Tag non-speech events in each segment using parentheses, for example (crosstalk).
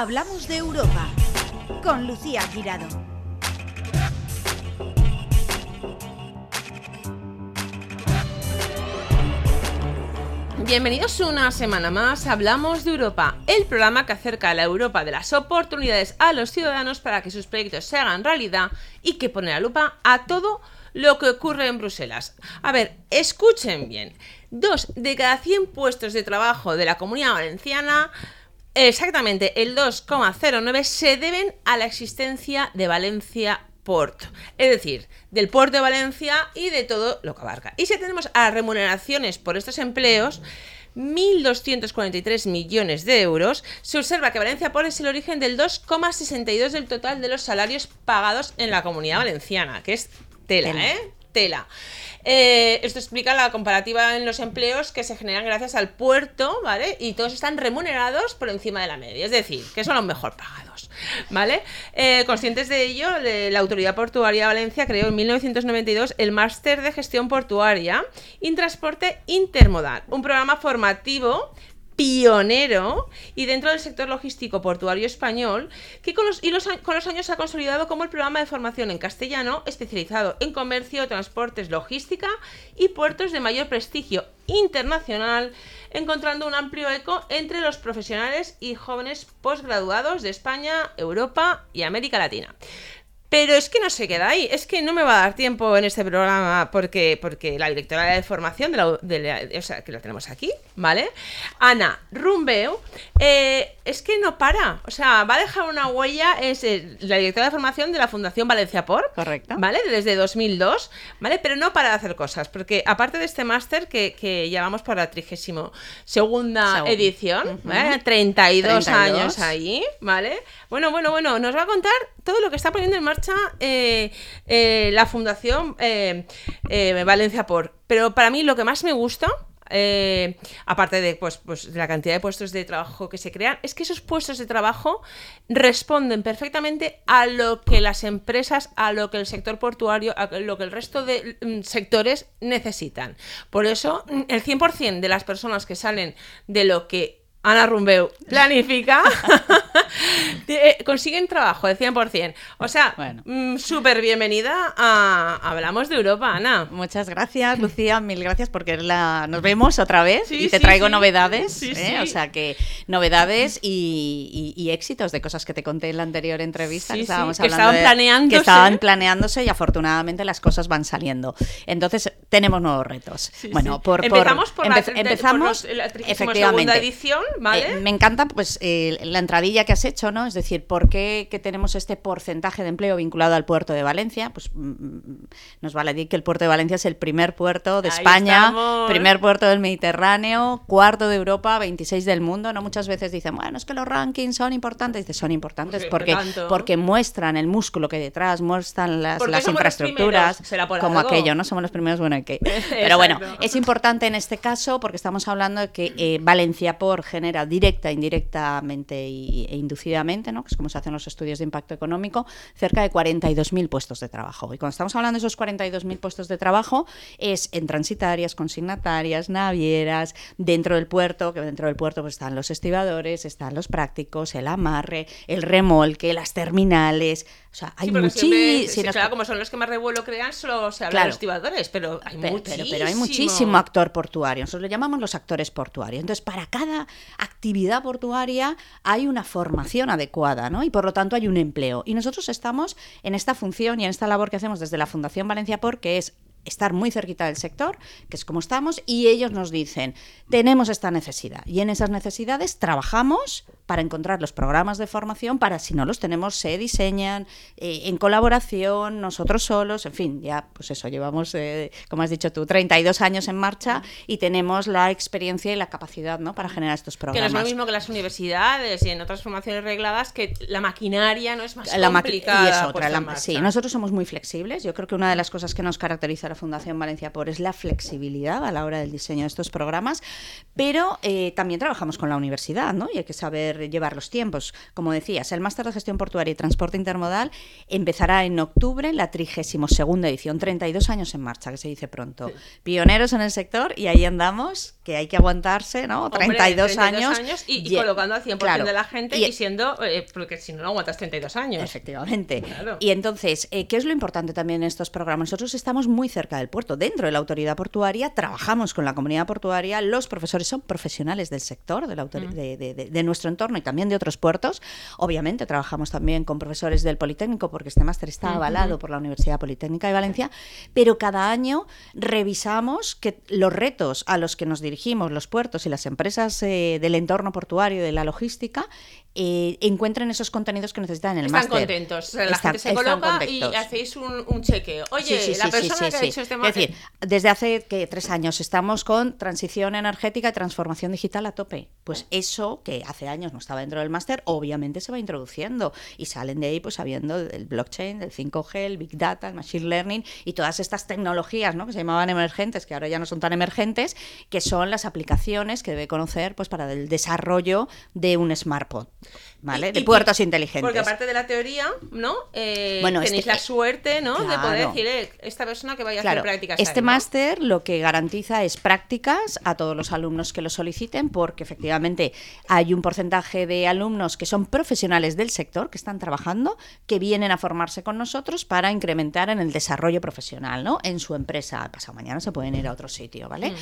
Hablamos de Europa con Lucía Girado. Bienvenidos una semana más a Hablamos de Europa, el programa que acerca a la Europa de las oportunidades a los ciudadanos para que sus proyectos se hagan realidad y que pone la lupa a todo lo que ocurre en Bruselas. A ver, escuchen bien. Dos de cada 100 puestos de trabajo de la comunidad valenciana, exactamente el 2,09, se deben a la existencia de Valencia Port, es decir, del puerto de Valencia y de todo lo que abarca. Y si tenemos a remuneraciones por estos empleos, 1.243 millones de euros, se observa que Valencia Port es el origen del 2,62 del total de los salarios pagados en la comunidad valenciana, que es tela, Tela. ¿eh? Tela. Eh, esto explica la comparativa en los empleos que se generan gracias al puerto, ¿vale? Y todos están remunerados por encima de la media, es decir, que son los mejor pagados, ¿vale? Eh, conscientes de ello, la Autoridad Portuaria de Valencia creó en 1992 el Máster de Gestión Portuaria y Transporte Intermodal, un programa formativo pionero y dentro del sector logístico portuario español que con los, años se ha consolidado como el programa de formación en castellano especializado en comercio, transportes, logística y puertos de mayor prestigio internacional, encontrando un amplio eco entre los profesionales y jóvenes posgraduados de España, Europa y América Latina. Pero es que no se queda ahí, es que no me va a dar tiempo en este programa porque, porque la directora de formación, de la, de la- o sea, que la tenemos aquí, ¿vale? Ana Rumbeu, eh, es que no para, o sea, va a dejar una huella, es eh, la directora de formación de la Fundación Valencia Por, Correcto. ¿vale? Desde 2002, ¿vale? Pero no para de hacer cosas, porque aparte de este máster que, que ya vamos por la 32 segunda edición, Ujú. ¿vale? 32, 32. años ahí, ¿vale? Bueno, bueno, bueno, nos va a contar todo lo que está poniendo en marcha eh, eh, la Fundación eh, Valencia Por. Pero para mí lo que más me gusta, aparte de, pues, pues, la cantidad de puestos de trabajo que se crean, es que esos puestos de trabajo responden perfectamente a lo que las empresas, a lo que el sector portuario, a lo que el resto de mm, sectores necesitan. Por eso, el 100% de las personas que salen de lo que Ana Rumbeu planifica, (laughs) (laughs) eh, consiguen trabajo de 100%. O sea, Bueno. mm, súper bienvenida a Hablamos de Europa, Ana. Muchas gracias, Lucía, mil gracias porque la... nos vemos otra vez Sí, y te sí, traigo sí. novedades, ¿eh? o sea que novedades y, y- y éxitos de cosas que te conté en la anterior entrevista que estábamos que hablando estaban de- que estaban planeándose y afortunadamente las cosas van saliendo. Entonces tenemos nuevos retos. Bueno, por, empezamos por, la, empe- por empezamos los- la 32ª efectivamente. edición, ¿vale? Eh, me encanta pues eh, la entradilla que has hecho, ¿no? Es decir, ¿por qué que tenemos este porcentaje de empleo vinculado al puerto de Valencia? Pues mm, mm, nos vale decir que el puerto de Valencia es el primer puerto de Ahí España, estamos. primer puerto del Mediterráneo, cuarto de Europa, 26 del mundo, ¿no? Muchas veces dicen, bueno, es que los rankings son importantes. Dice, son importantes porque, porque muestran el músculo que hay detrás, muestran las, las infraestructuras, como algo. aquello, ¿no? Somos los primeros, bueno, ¿y qué? (laughs) Pero bueno, es importante en este caso porque estamos hablando de que eh, Valencia por directa, indirectamente y- e inducidamente, ¿no? que es como se hacen los estudios de impacto económico, cerca de 42.000 puestos de trabajo. Y cuando estamos hablando de esos 42.000 puestos de trabajo, es en transitarias, consignatarias, navieras, dentro del puerto, que dentro del puerto pues, están los estibadores, están los prácticos, el amarre, el remolque, las terminales. O sea, hay Sí, sí, claro, como son los que más revuelo crean, solo se habla Claro. de los tibadores, pero hay Pero, muchísimo. pero- pero hay muchísimo actor portuario. Nosotros lo llamamos los actores portuarios. Entonces, para cada actividad portuaria hay una formación adecuada, ¿no? Y por lo tanto hay un empleo. Y nosotros estamos en esta función y en esta labor que hacemos desde la Fundación Valencia Por, que es estar muy cerquita del sector, que es como estamos, y ellos nos dicen, tenemos esta necesidad. Y en esas necesidades trabajamos para encontrar los programas de formación, para si no los tenemos, se diseñan eh, en colaboración, nosotros solos, en fin, ya, pues eso, llevamos, eh, como has dicho tú, 32 años en marcha y tenemos la experiencia y la capacidad, ¿no?, para generar estos Que no programas. es lo mismo que las universidades y en otras formaciones regladas, que la maquinaria no es más La complicada. y es otra. puesta la- sí, nosotros somos muy flexibles. Yo creo que una de las cosas que nos caracteriza a la Fundación Valencia por es la flexibilidad a la hora del diseño de estos programas, pero eh, también trabajamos con la universidad, ¿no? Y hay que saber llevar los tiempos. Como decías, el Máster de Gestión Portuaria y Transporte Intermodal empezará en octubre, la 32 edición, 32 años en marcha, que se dice pronto. Pioneros en el sector y ahí andamos, que hay que aguantarse, ¿no? Hombre, 32, 32 años. y, colocando al 100% claro. de la gente Y- siendo, eh, porque si no, no aguantas 32 años. Efectivamente. Claro. Y entonces, eh, ¿qué es lo importante también en estos programas? Nosotros estamos muy cerca del puerto. Dentro de la autoridad portuaria, trabajamos con la comunidad portuaria. Los profesores son profesionales del sector, de, la autori- de, de- de- de nuestro entorno y también de otros puertos. Obviamente, trabajamos también con profesores del Politécnico, porque este máster está avalado por la Universidad Politécnica de Valencia. Pero cada año revisamos que los retos a los que nos dirigimos, los puertos y las empresas eh, del entorno portuario y de la logística, eh, encuentren esos contenidos que necesitan en el Están máster. contentos. O sea, la Están- gente se están coloca y contentos. hacéis un, un chequeo. Oye, Sí, sí, la sí, persona que ha dicho este Es máster. decir, desde hace tres años estamos con transición energética y transformación digital a tope. Pues eso que hace años no estaba dentro del máster, obviamente se va introduciendo y salen de ahí pues sabiendo del blockchain, del 5G, el big data, el machine learning y todas estas tecnologías, ¿no? que se llamaban emergentes, que ahora ya no son tan emergentes, que son las aplicaciones que debe conocer pues para el desarrollo de un smartphone, ¿vale? Y- de y- puertos inteligentes. Porque aparte de la teoría, ¿no? Eh, Bueno, tenéis este- la suerte, ¿no? De poder decir, eh, esta persona que vaya a hacer prácticas. este máster lo que garantiza es prácticas a todos los alumnos que lo soliciten, porque efectivamente hay un porcentaje de alumnos que son profesionales del sector, que están trabajando, que vienen a formarse con nosotros para incrementar en el desarrollo profesional, ¿no? En su empresa. Pasado mañana se pueden ir a otro sitio, Mm. ¿vale?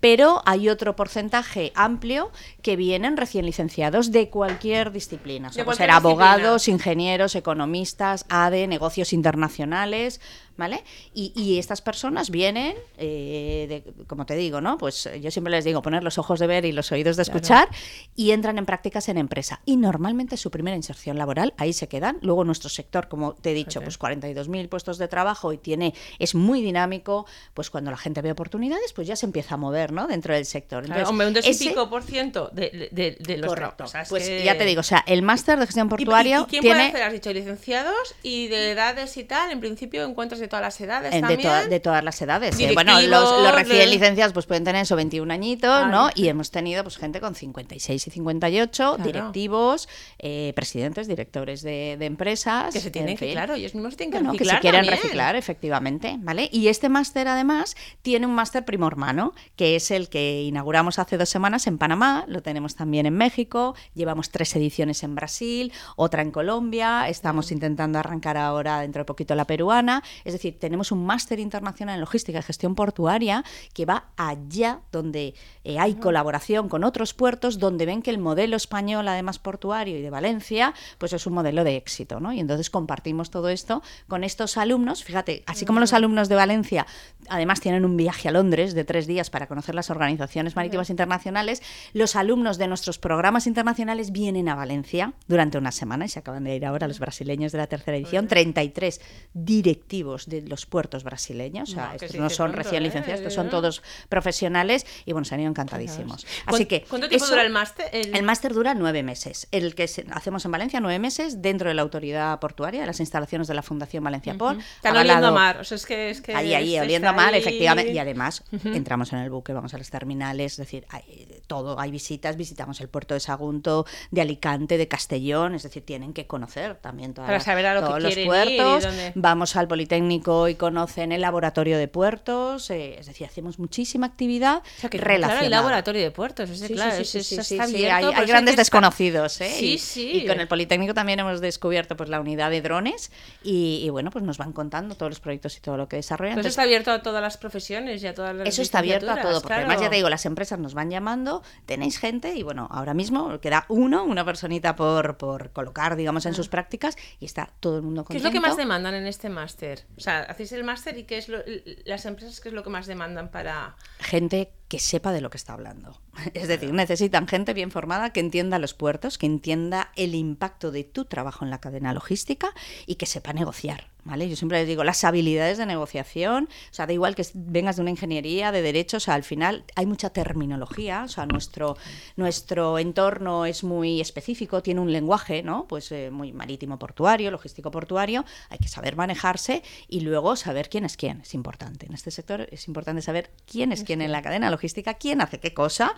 Pero hay otro porcentaje amplio que vienen recién licenciados de cualquier disciplina. O sea, cualquier ser abogados, ingenieros, economistas, ADE, negocios internacionales, ¿vale? Y, y estas personas vienen, eh, de- como te digo, ¿no? Pues eh, yo siempre les digo poner los ojos de ver y los oídos de escuchar y entran en prácticas en empresa. Y normalmente su primera inserción laboral, ahí se quedan. Luego nuestro sector, como te he dicho, pues 42.000 puestos de trabajo y tiene es muy dinámico, pues cuando la gente ve oportunidades, pues ya se empieza a mover, ¿no? Dentro del sector. Claro, Entonces, hombre, un dos y pico por ciento de, de, de los. O sea, pues que- ya te digo, o sea, el máster de gestión ¿Y- y- portuaria ¿Y, quién tiene puede hacer? Has dicho licenciados y de edades y tal. En principio, encuentros de todas las edades En- de, también. toda- de todas las edades. eh. Bueno, los, los recién de- licenciados pues pueden tener eso 21 añitos, Claro. ¿no? Y hemos tenido pues gente con 56 y 58, Claro. directivos, eh, presidentes, directores de, de empresas. Que se tienen en que, claro, ellos mismos se tienen que Bueno, que se quieren también. reciclar, efectivamente, ¿vale? Y este máster, además, tiene un máster primo hermano, que es el que inauguramos hace dos semanas en Panamá, lo tenemos también en México, llevamos tres ediciones en Brasil, otra en Colombia, estamos intentando arrancar ahora dentro de poquito la peruana, es decir, tenemos un máster internacional en logística y gestión portuaria que va allá donde eh, hay colaboración con otros puertos, donde ven que el modelo español, además portuario y de Valencia, pues es un modelo de éxito, ¿no? Y entonces compartimos todo esto con estos alumnos, fíjate, así como los alumnos de Valencia, además tienen un viaje a Londres de tres días para conocer las organizaciones marítimas internacionales, los alumnos de nuestros programas internacionales vienen a Valencia durante una semana y se acaban de ir ahora los brasileños de la tercera edición, 33 directivos de los puertos brasileños, o sea, No, estos son pronto, recién ¿eh? licenciados, estos son todos profesionales y bueno, se han ido encantadísimos. ¿Cuán- Así que ¿Cuánto tiempo eso- dura el máster? El- el máster dura nueve meses. El que hacemos en Valencia, nueve meses, dentro de la autoridad portuaria, de las instalaciones de la Fundación Valencia Port. Están oliendo a mar. O sea, es que, es que Ahí, ahí, oliendo a mar, ahí- efectivamente. Y además, entramos en el buque, vamos a los terminales, es decir, hay todo. Hay visitas, visitamos el puerto de Sagunto, de Alicante, de Castellón, es decir, tienen que conocer también todas Para las- saber a lo que todos los puertos. Vamos al Politécnico y conocen el laboratorio de puertos, eh, es decir, hacemos muchísima actividad O sea, que relacionada. claro, hay laboratorio de puertos. Es Sí, claro, sí, sí, es- sí, está abierto, hay, eso grandes está- desconocidos, ¿eh? Sí, Y- sí. Y con el Politécnico también hemos descubierto pues la unidad de drones y, y, bueno, pues nos van contando todos los proyectos y todo lo que desarrollan. Eso Entonces, está abierto a todas las profesiones y a todas las eso está abierto a todo, porque además ya te digo, las empresas nos van llamando, tenéis gente y bueno, ahora mismo queda uno, una personita por, por colocar, digamos, en sus prácticas y está todo el mundo Ah. ¿Qué contento. es lo que más demandan en este máster? O sea, hacéis el máster y qué es lo, las empresas qué es lo que más demandan para Gente que sepa de lo que está hablando. (laughs) Es decir, necesitan gente bien formada que entienda los puertos, que entienda el impacto de tu trabajo en la cadena logística y que sepa negociar. ¿Vale? Yo siempre les digo, las habilidades de negociación, o sea, da igual que vengas de una ingeniería, de derechos, o sea, al final hay mucha terminología, o sea, nuestro, nuestro entorno es muy específico, tiene un lenguaje, ¿no? Pues eh, muy marítimo portuario, logístico portuario, hay que saber manejarse y luego saber quién es quién, es importante. En este sector es importante saber quién es quién en la cadena logística, quién hace qué cosa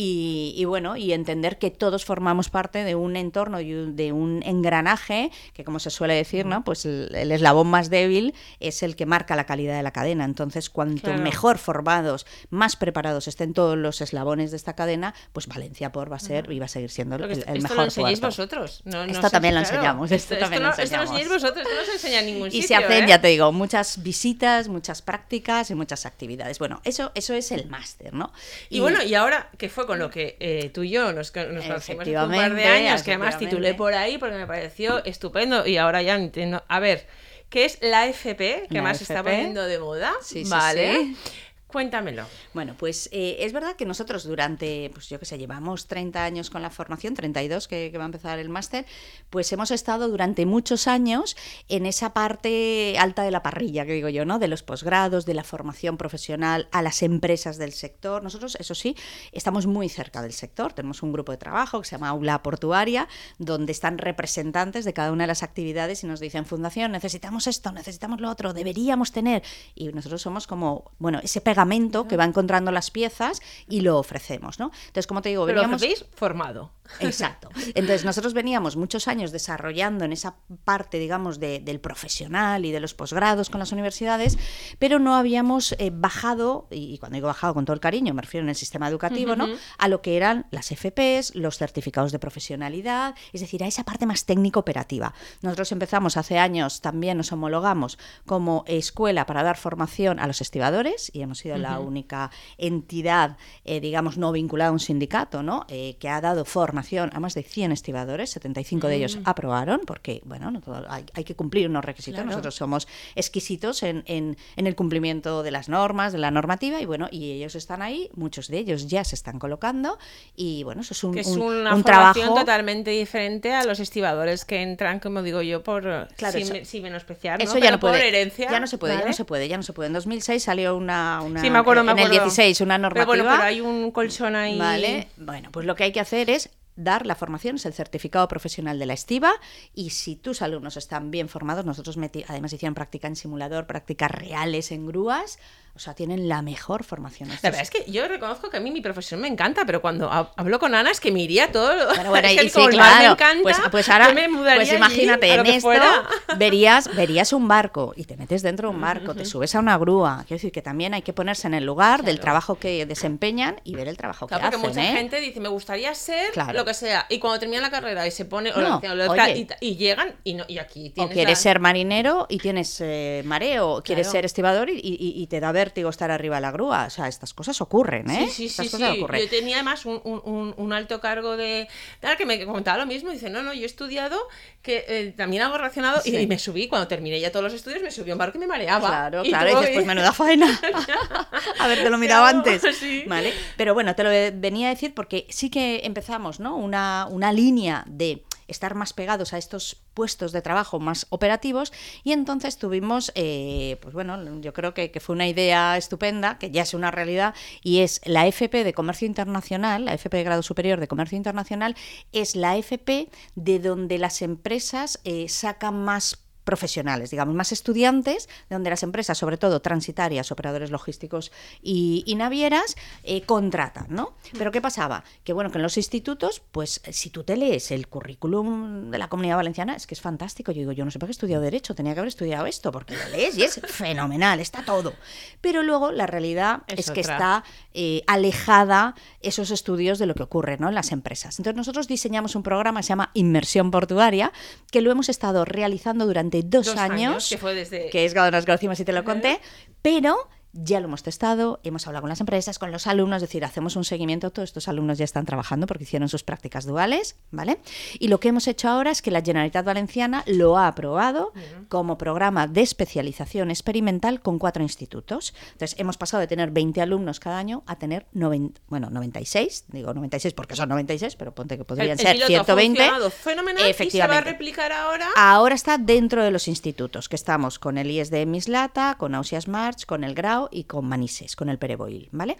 y, bueno, y entender que todos formamos parte de un entorno y de un engranaje que, como se suele decir, ¿no? Pues el, el eslabón más débil es el que marca la calidad de la cadena. Entonces, cuanto Claro. mejor formados, más preparados estén todos los eslabones de esta cadena, pues Valencia por va a ser y va a seguir siendo el, esto, esto mejor lo enseñáis vosotros. No, Esto también lo enseñamos, esto también lo no, Esto lo enseñamos. enseñáis vosotros, esto no se enseña en ningún Y sitio. se hacen, ¿eh? ya te digo, muchas visitas, muchas prácticas y muchas actividades. Bueno, eso, eso es el máster, ¿no? Y, bueno, y ahora, que fue con lo que eh, tú y yo nos, nos conocimos hace un par de años, que además titulé por ahí porque me pareció estupendo y ahora ya entiendo. A ver, ¿qué es la FP? Que La más está poniendo de moda. Sí, sí, vale. sí. Cuéntamelo. Bueno, pues eh, es verdad que nosotros durante, pues yo que sé, llevamos 30 años con la formación, 32 que, que va a empezar el máster, pues hemos estado durante muchos años en esa parte alta de la parrilla, que digo yo, ¿no? De los posgrados, de la formación profesional a las empresas del sector. Nosotros, eso sí, estamos muy cerca del sector. Tenemos un grupo de trabajo que se llama Aula Portuaria, donde están representantes de cada una de las actividades y nos dicen, Fundación, necesitamos esto, necesitamos lo otro, deberíamos tener. Y nosotros somos como, bueno, ese pegamento que va encontrando las piezas y lo ofrecemos, ¿no? Entonces, como te digo, Pero veníamos... formado. Exacto. Entonces, nosotros veníamos muchos años desarrollando en esa parte, digamos, de- del profesional y de los posgrados con las universidades, pero no habíamos eh, bajado, y cuando digo bajado con todo el cariño, me refiero en el sistema educativo, ¿no? A lo que eran las FPs, los certificados de profesionalidad, es decir, a esa parte más técnico-operativa. Nosotros empezamos hace años, también nos homologamos como escuela para dar formación a los estibadores y hemos sido la única entidad, eh, digamos, no vinculada a un sindicato, ¿no? Eh, que ha dado formación a más de 100 estibadores, 75 de ellos aprobaron, porque, bueno, no todo- hay, hay que cumplir unos requisitos. Claro. Nosotros somos exquisitos en, en- en el cumplimiento de las normas, de la normativa, y bueno, y ellos están ahí, muchos de ellos ya se están colocando, y bueno, eso es un, Que es un- una un formación trabajo. totalmente diferente a los estibadores que entran, como digo yo, por Claro, sin, me- sin menospreciar, Eso ¿no? ya Pero no puede. por herencia. ya no se puede, ya ¿vale? no se puede, ya no se puede. En 2006 salió una, una Sí, me acuerdo, me en el acuerdo. 16 una Pero normativa. bueno, pero hay un colchón ahí. Vale, bueno, pues lo que hay que hacer es dar la formación, es el certificado profesional de la estiva. Y si tus alumnos están bien formados, nosotros además hicieron práctica en simulador, prácticas reales en grúas, o sea, tienen la mejor formación. La Estos- verdad es que yo reconozco que a mí mi profesión me encanta, pero cuando ha- hablo con Ana es que me iría todo. Bueno, bueno, (laughs) es que y sí, mar me claro. encanta, pues, pues ahora, me mudaría pues imagínate, en esto fuera. verías, verías un barco y te metes dentro de un barco, te subes a una grúa. Quiero decir que también hay que ponerse en el lugar del Claro. trabajo que desempeñan y ver el trabajo Claro, que porque hacen. mucha ¿eh? gente dice, me gustaría ser Claro. lo que sea. Y cuando termina la carrera y se pone. o No, lo- oye. y, y llegan y, no, y aquí O tienes. quieres la- ser marinero y tienes eh, mareo, o quieres Claro. ser estibador y, y- y te da vértigo estar arriba de la grúa. O sea, estas cosas ocurren, ¿eh? Sí, sí, estas sí, cosas sí. ocurren. Yo tenía además un, un- alto cargo de. Claro, que me comentaba lo mismo. Dice, no, no, yo he estudiado que eh, también algo relacionado. y- Sí. Y, me subí, cuando terminé ya todos los estudios, me subí a un barco y me mareaba. Claro, Y claro, y pues menuda faena. (laughs) a ver, te lo miraba Claro, antes. sí. Vale. Pero bueno, te lo venía a decir porque sí que empezamos, ¿no? Una, una línea de estar más pegados a estos puestos de trabajo más operativos y entonces tuvimos, eh, pues bueno, yo creo que, fue una idea estupenda, que ya es una realidad, y es la FP de Comercio Internacional, la FP de grado superior de Comercio Internacional, es la FP de donde las empresas eh, sacan más profesionales, digamos, más estudiantes, de donde las empresas, sobre todo transitarias, operadores logísticos y, y navieras, eh, contratan, ¿no? Pero ¿qué pasaba? Que bueno, que en los institutos, pues si tú te lees el currículum de la Comunidad Valenciana, es que es fantástico. Yo digo, yo no sé por qué he estudiado Derecho, tenía que haber estudiado esto, porque lo lees y es (laughs) fenomenal, está todo. Pero luego la realidad Es es, que está eh, alejada esos estudios de lo que ocurre ¿no? en las empresas. Entonces nosotros diseñamos un programa que se llama Inmersión Portuaria, que lo hemos estado realizando durante dos, Dos años, años, que fue desde- que es cuando nos conocimos y te lo conté, pero ya lo hemos testado, hemos hablado con las empresas, con los alumnos, es decir, hacemos un seguimiento, todos estos alumnos ya están trabajando porque hicieron sus prácticas duales, ¿vale? Y lo que hemos hecho ahora es que la Generalitat Valenciana lo ha aprobado como programa de especialización experimental con cuatro institutos. Entonces, hemos pasado de tener 20 alumnos cada año a tener 90, bueno, 96, digo 96 porque son 96, pero ponte que podrían El- el ser piloto ha 120. funcionado fenomenal y se va a Efectivamente. replicar ahora. Ahora está dentro de los institutos, que estamos con el IES de Mislata, con Ausias March, con el Grau y con Manises, con el Pereboil, ¿vale?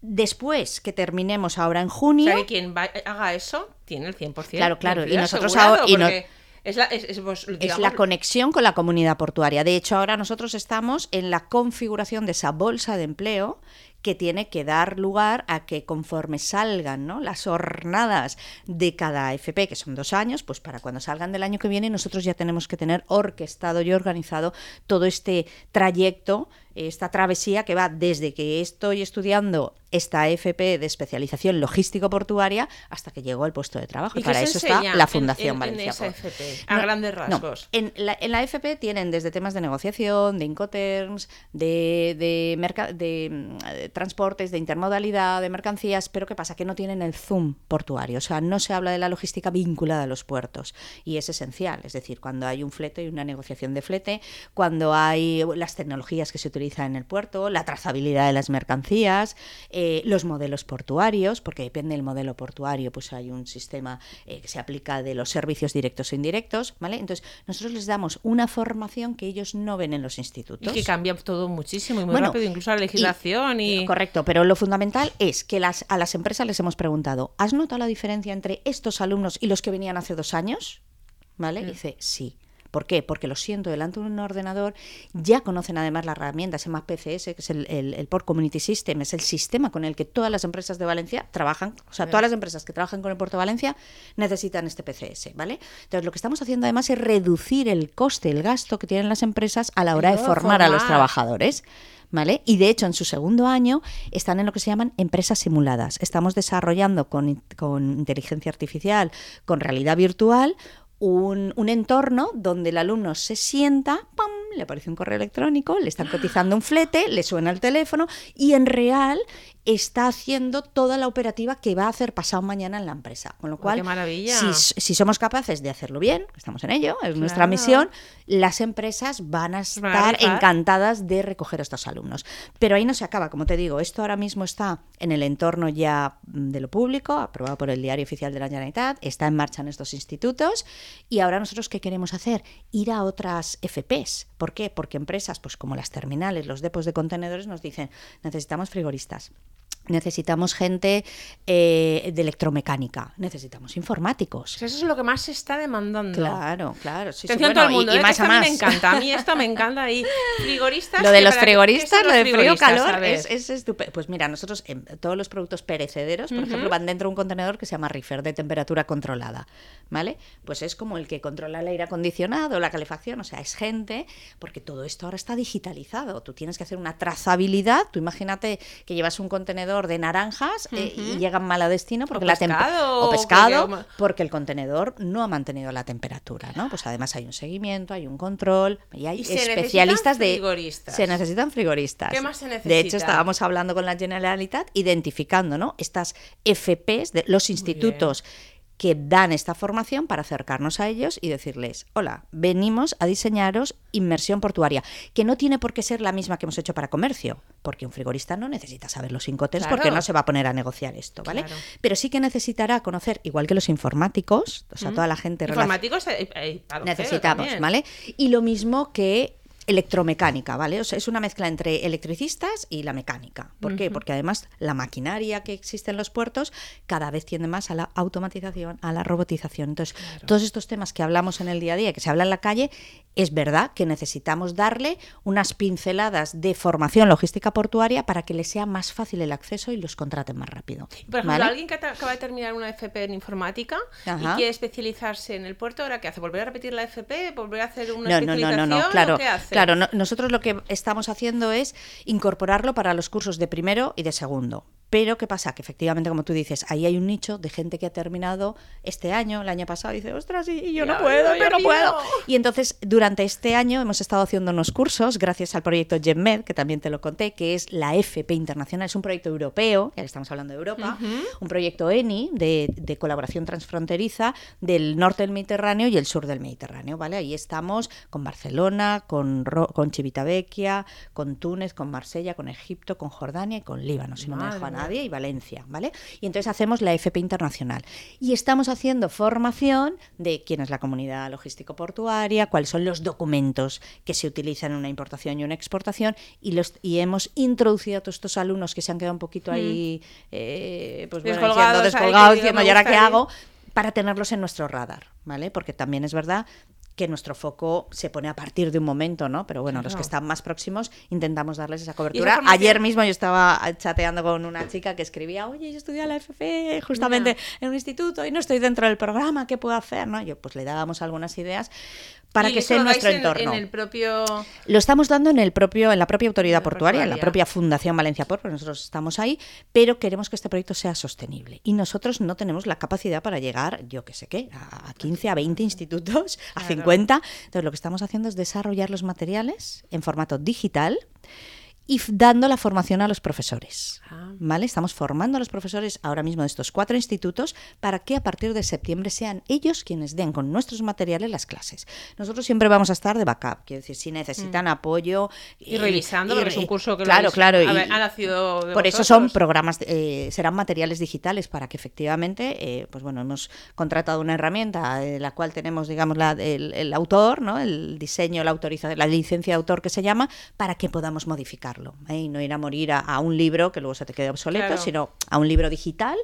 Después que terminemos ahora en O junio, sea, que quien va- haga eso tiene el 100%. Claro, claro, y nosotros ahora- y no- porque es la, es, es, pues, es digamos, la conexión con la comunidad portuaria. De hecho, ahora nosotros estamos en la configuración de esa bolsa de empleo que tiene que dar lugar a que conforme salgan ¿no? las jornadas de cada FP, que son dos años, pues para cuando salgan del año que viene nosotros ya tenemos que tener orquestado y organizado todo este trayecto, esta travesía que va desde que estoy estudiando esta FP de especialización logístico-portuaria hasta que llego al puesto de trabajo. ¿Y para eso está la en- Fundación en- en Valencia esa Port. FP? A No, grandes no. rasgos. En la, en la FP tienen desde temas de negociación, de Incoterms, de, de, merca- de, mm, de transportes, de intermodalidad, de mercancías, pero ¿qué pasa? Que no tienen el zoom portuario, o sea, no se habla de la logística vinculada a los puertos y es esencial, es decir, cuando hay un flete y una negociación de flete, cuando hay las tecnologías que se utilizan en el puerto, la trazabilidad de las mercancías, eh, los modelos portuarios, porque depende del modelo portuario, pues hay un sistema eh, que se aplica de los servicios directos e indirectos, ¿vale? Entonces, nosotros les damos una formación que ellos no ven en los Y institutos. que cambia todo muchísimo y muy Bueno, rápido, incluso la legislación y... Correcto, pero lo fundamental es que las, a las empresas les hemos preguntado, ¿has notado la diferencia entre estos alumnos y los que venían hace dos años? ¿Vale? Y dice, sí. ¿Por qué? Porque lo siento delante de un ordenador, ya conocen además la herramienta, se llama PCS, que es el, el, el Port Community System, es el sistema con el que todas las empresas de Valencia trabajan, o sea, todas las empresas que trabajan con el Puerto de Valencia necesitan este PCS, ¿vale? Entonces, lo que estamos haciendo además es reducir el coste, el gasto que tienen las empresas a la hora de formar a los trabajadores. ¿Vale? Y de hecho, en su segundo año están en lo que se llaman empresas simuladas. Estamos desarrollando con inteligencia artificial, con realidad virtual, un, entorno donde el alumno se sienta, ¡pam! le aparece un correo electrónico, le están cotizando un flete, le suena el teléfono y en real está haciendo toda la operativa que va a hacer pasado mañana en la empresa. Con lo cual, qué si, si somos capaces de hacerlo bien, estamos en ello, es nuestra Claro. misión, las empresas van a estar encantadas de recoger a estos alumnos. Pero ahí no se acaba, como te digo, esto ahora mismo está en el entorno ya mm, de lo público, aprobado por el Diario Oficial de la Generalitat, está en marcha en estos institutos y ahora nosotros qué queremos hacer? Ir a otras FPs. ¿Por qué? Porque empresas pues como las terminales, los depos de contenedores nos dicen, necesitamos frigoristas. Necesitamos gente eh, de electromecánica, necesitamos informáticos. Eso es lo que más se está demandando. Claro, claro. Sí, sí, Atención bueno, todo el mundo, y, y ¿eh? más a más. me encanta, a mí esto me encanta. Y (laughs) frigoristas... Lo de los para- ¿qué frigoristas, lo de frío calor es estupendo. Pues mira, nosotros em, todos los productos perecederos, por ejemplo, van dentro de un contenedor que se llama reefer de temperatura controlada, ¿vale? Pues es como el que controla el aire acondicionado, la calefacción, o sea, es gente, porque todo esto ahora está digitalizado. Tú tienes que hacer una trazabilidad. Tú imagínate que llevas un contenedor de naranjas eh, y llegan mal a destino porque O la pescado, o pescado, porque- porque el contenedor no ha mantenido la temperatura, ¿no? Pues además hay un seguimiento, hay un control y hay Y se necesitan especialistas de se necesitan frigoristas. ¿Qué más se De hecho, necesita? estábamos hablando con la Generalitat identificando, ¿no? Estas FPs de los institutos que dan esta formación para acercarnos a ellos y decirles, hola, venimos a diseñaros inmersión portuaria, que no tiene por qué ser la misma que hemos hecho para comercio, porque un frigorista no necesita saber los Claro. porque no se va a poner a negociar esto, ¿vale? Claro. Pero sí que necesitará conocer, igual que los informáticos, o sea, toda la gente Informáticos eh, eh, necesitamos. ¿vale? Y lo mismo que electromecánica, ¿vale? O sea, es una mezcla entre electricistas y la mecánica. ¿Por qué? Porque además la maquinaria que existe en los puertos cada vez tiende más a la automatización, a la robotización. Entonces, todos estos temas que hablamos en el día a día, que se habla en la calle, es verdad que necesitamos darle unas pinceladas de formación logística portuaria para que les sea más fácil el acceso y los contraten más rápido. Por ejemplo, ¿vale? alguien que acaba de terminar una FP en informática Ajá. y quiere especializarse en el puerto, ¿ahora qué hace? ¿Volver a repetir la FP? ¿Volver a hacer una No, no, no, especialización? no, no, ¿O claro, qué hace? Claro. no- nosotros lo que estamos haciendo es incorporarlo para los cursos de primero y de segundo. Pero ¿qué pasa? Que efectivamente, como tú dices, ahí hay un nicho de gente que ha terminado este año, el año pasado, y dice, ostras, y yo no puedo, yo no puedo. Y entonces, durante este año hemos estado haciendo unos cursos, gracias al proyecto GenMed, que también te lo conté, que es la FP Internacional, es un proyecto europeo, ya que estamos hablando de Europa, un proyecto ENI de, de colaboración transfronteriza del norte del Mediterráneo y el sur del Mediterráneo, ¿vale? Ahí estamos con Barcelona, con, Ro- con Civitavecchia, con Túnez, con Marsella, con Egipto, con Jordania y con Líbano, si no me Madre dejo a mía. Nadie, y Valencia, ¿vale? Y entonces hacemos la FP Internacional. Y estamos haciendo formación de quién es la comunidad logístico-portuaria, cuáles son los documentos que se utilizan en una importación y una exportación, y, los, y hemos introducido a todos estos alumnos que se han quedado un poquito ahí, eh, pues bueno, Descolgados diciendo, descolgados, diciendo, "Me ¿y ahora qué gusta ir". hago? Para tenerlos en nuestro radar, ¿vale? Porque también es verdad que nuestro foco se pone a partir de un momento, ¿no? Pero bueno, los que están más próximos intentamos darles esa cobertura. Ayer mismo yo estaba chateando con una chica que escribía, oye, yo estudié a la FP justamente en un instituto y no estoy dentro del programa, ¿qué puedo hacer? ¿no? Yo pues le dábamos algunas ideas para Y que esté en nuestro en- entorno. En el propio. Lo estamos dando en el propio, en la propia autoridad la portuaria, en la propia Fundación Valencia Port, porque nosotros estamos ahí, pero queremos que este proyecto sea sostenible. Y nosotros no tenemos la capacidad para llegar, yo qué sé qué, a 15, a 20 institutos, a Claro. 50. Entonces lo que estamos haciendo es desarrollar los materiales en formato digital y dando la formación a los profesores. Ah. ¿Vale? Estamos formando a los profesores ahora mismo de estos cuatro institutos para que a partir de septiembre sean ellos quienes den con nuestros materiales las clases. Nosotros siempre vamos a estar de backup, quiero decir, si necesitan apoyo. Mm. Y revisando, porque es un curso que lo Claro, claro. y- ver, nacido de por eso son programas, eh, serán materiales digitales para que efectivamente, eh, pues bueno, hemos contratado una herramienta en la cual tenemos, digamos, la, el, el autor, ¿no? El diseño, la autorización, la licencia de autor que se llama, para que podamos ¿eh? y no ir a morir a, a un libro que luego se te quede obsoleto, Claro. sino a un libro digital.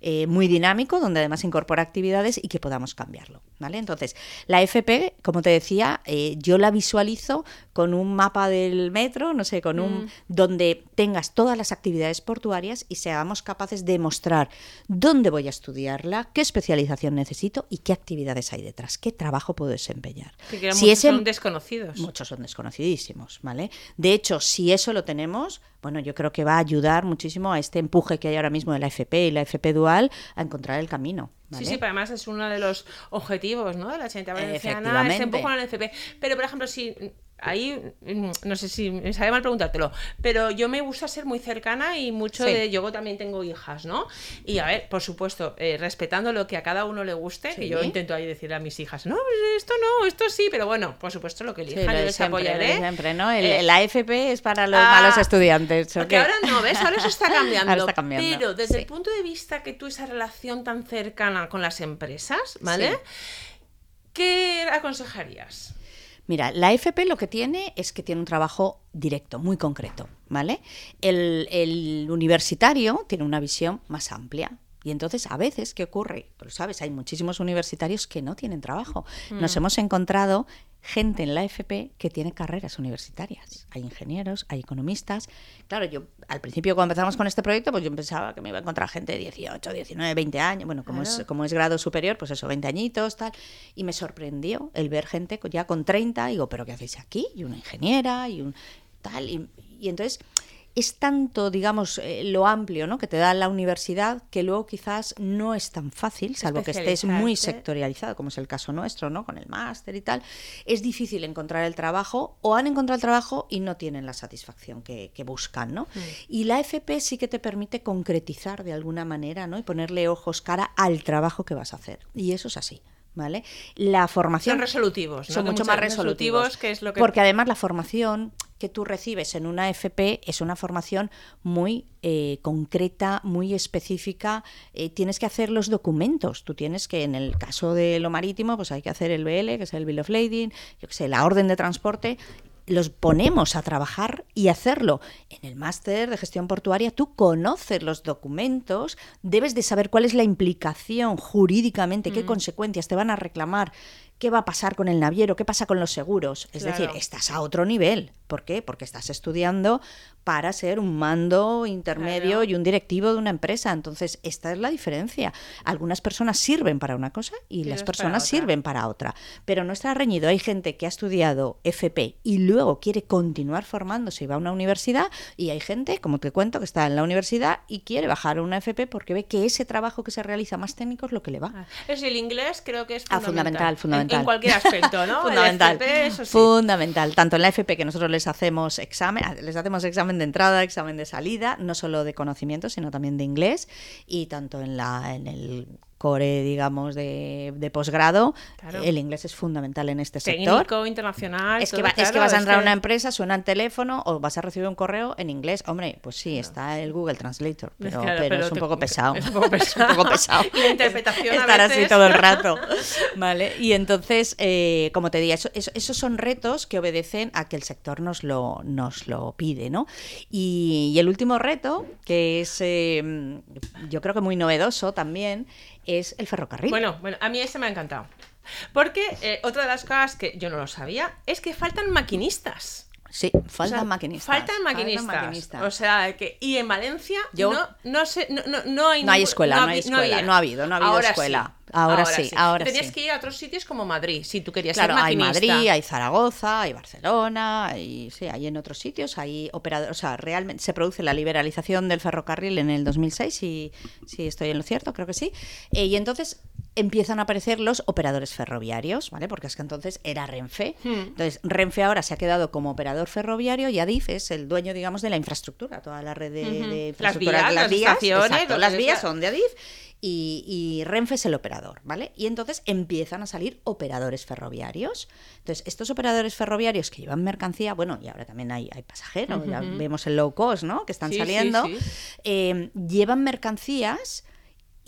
Eh, muy dinámico, donde además incorpora actividades y que podamos cambiarlo. ¿vale? Entonces, la FP, como te decía, eh, yo la visualizo con un mapa del metro, no sé, con un donde tengas todas las actividades portuarias y seamos capaces de mostrar dónde voy a estudiarla, qué especialización necesito y qué actividades hay detrás, qué trabajo puedo desempeñar. Que Si muchos son desconocidos. Muchos son desconocidísimos, ¿vale? De hecho, si eso lo tenemos, bueno, yo creo que va a ayudar muchísimo a este empuje que hay ahora mismo de la FP y la FP dual a encontrar el camino. ¿vale? Sí, sí, pero además es uno de los objetivos, ¿no? De la gente valenciana, este empuje al FP. Pero, por ejemplo, si ahí, mm, no sé si me sabe mal preguntártelo, pero yo me gusta ser muy cercana y mucho Sí. de, yo también tengo hijas, ¿no? Y a ver, por supuesto, eh, respetando lo que a cada uno le guste, Sí. que yo intento ahí decirle a mis hijas, no, pues esto no, esto sí, pero bueno, por supuesto lo que Sí, elijan, lo yo les siempre, apoyaré. siempre, ¿no? El- Eh, la FP es para los ah, malos estudiantes. ¿o Porque ahora no, ¿ves? Ahora eso está (laughs) cambiando. Ahora está cambiando, Pero desde sí. el punto de vista que tú esa relación tan cercana con las empresas, ¿vale? Sí. ¿Qué aconsejarías? Mira, la FP lo que tiene es que tiene un trabajo directo, muy concreto, ¿vale? El, el universitario tiene una visión más amplia. Y entonces, a veces, ¿qué ocurre? Pues sabes, hay muchísimos universitarios que no tienen trabajo. Nos hemos encontrado gente en la FP que tiene carreras universitarias. Hay ingenieros, hay economistas. Claro, yo al principio cuando empezamos con este proyecto, pues yo pensaba que me iba a encontrar gente de 18, 19, 20 años. Bueno, como, es, como es grado superior, pues eso, 20 añitos, tal. Y me sorprendió el ver gente ya con 30. Y digo, ¿pero qué hacéis aquí? Y una ingeniera y un tal. Y, y entonces es tanto, digamos, eh, lo amplio ¿no? que te da la universidad que luego quizás no es tan fácil, salvo que estés muy sectorializado, como es el caso nuestro, ¿no? con el máster y tal. Es difícil encontrar el trabajo o han encontrado el trabajo y no tienen la satisfacción que, que buscan. ¿no? Y la FP sí que te permite concretizar de alguna manera ¿no? y ponerle ojos cara al trabajo que vas a hacer. Y eso es así. ¿Vale? La formación Son resolutivos, ¿no? son mucho más resolutivos, que es lo que porque además la formación que tú recibes en una FP es una formación muy eh, concreta, muy específica. eh, tienes que hacer los documentos. Tú tienes que, en el caso de lo marítimo, pues hay que hacer el BL, que es el Bill of Lading, yo que sé, la orden de transporte. Los ponemos a trabajar y hacerlo. En el máster de gestión portuaria tú conoces los documentos, debes de saber cuál es la implicación jurídicamente, qué consecuencias te van a reclamar qué va a pasar con el naviero, qué pasa con los seguros. Es decir, estás a otro nivel. ¿Por qué? Porque estás estudiando para ser un mando intermedio Claro. y un directivo de una empresa. Entonces, esta es la diferencia. Algunas personas sirven para una cosa y, Y las para personas sirven para otra. Pero no está reñido. Hay gente que ha estudiado FP y luego quiere continuar formándose y va a una universidad y hay gente, como te cuento, que está en la universidad y quiere bajar a una FP porque ve que ese trabajo que se realiza más técnico es lo que le va. Ah, Es el inglés creo que es Ah, fundamental. fundamental, En- fundamental. En, cualquier aspecto, ¿no? (laughs) Fundamental. FP, eso sí. Fundamental. Tanto en la FP que nosotros les hacemos examen, les hacemos examen de entrada, examen de salida, no solo de conocimiento, sino también de inglés. Y tanto en la, en el core, digamos, de, de posgrado, Claro. el inglés es fundamental en este sector. Técnico, internacional. Es que, es vas a entrar a que- una empresa, suena el teléfono o vas a recibir un correo en inglés. Hombre, pues sí, está el Google Translator, (laughs) pero, es un te- poco pesado. Es un poco pesado. (laughs) Es un poco pesado. y (laughs) la interpretación a Estar así veces- todo el rato. ¿Vale? Y entonces, eh, como te digo, eso- eso- esos son retos que obedecen a que el sector nos lo, nos lo pide, ¿no? Y, y el último reto, que es eh, yo creo que muy novedoso también, es el ferrocarril. Bueno, bueno, a mí este me ha encantado. Porque eh, otra de las cosas que yo no lo sabía es que faltan maquinistas. sí, faltan O sea, maquinistas. Faltan maquinistas. maquinistas. O sea, que y en Valencia Yo- no, no sé, no, no, no hay No hay escuela, no hay habi- escuela, no ha habido, no ha habido Ahora escuela. Sí, Ahora sí, ahora Tenías sí. que ir a otros sitios como Madrid, si tú querías Claro, ser hay maquinista. Madrid, hay Zaragoza, hay Barcelona, y sí, hay en otros sitios, hay operadores, o sea, realmente se produce la liberalización del ferrocarril en el 2006, si, si estoy en lo cierto, creo que sí, Eh, y entonces empiezan a aparecer los operadores ferroviarios, ¿vale? Porque es que entonces era Renfe. Hmm. Entonces, Renfe ahora se ha quedado como operador ferroviario y Adif es el dueño, digamos, de la infraestructura, toda la red de, Ujú. de Las infraestructura, vías, las estaciones, exacto, las vías son de Adif y, y Renfe es el operador, ¿vale? Y entonces empiezan a salir operadores ferroviarios. Entonces, estos operadores ferroviarios que llevan mercancía, bueno, y ahora también hay, hay pasajeros, ya vemos el low cost, ¿no? Que están Sí, sí, saliendo, sí. eh, llevan mercancías.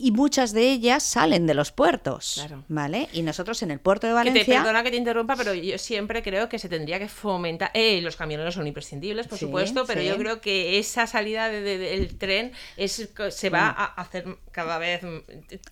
Y muchas de ellas salen de los puertos, Claro. ¿vale? Y nosotros en el puerto de Que te, Valencia... perdona que te interrumpa, pero yo siempre creo que se tendría que fomentar. Eh, los camioneros son imprescindibles, por Sí, supuesto, pero sí. yo creo que esa salida de- de- del tren es se va a hacer cada vez.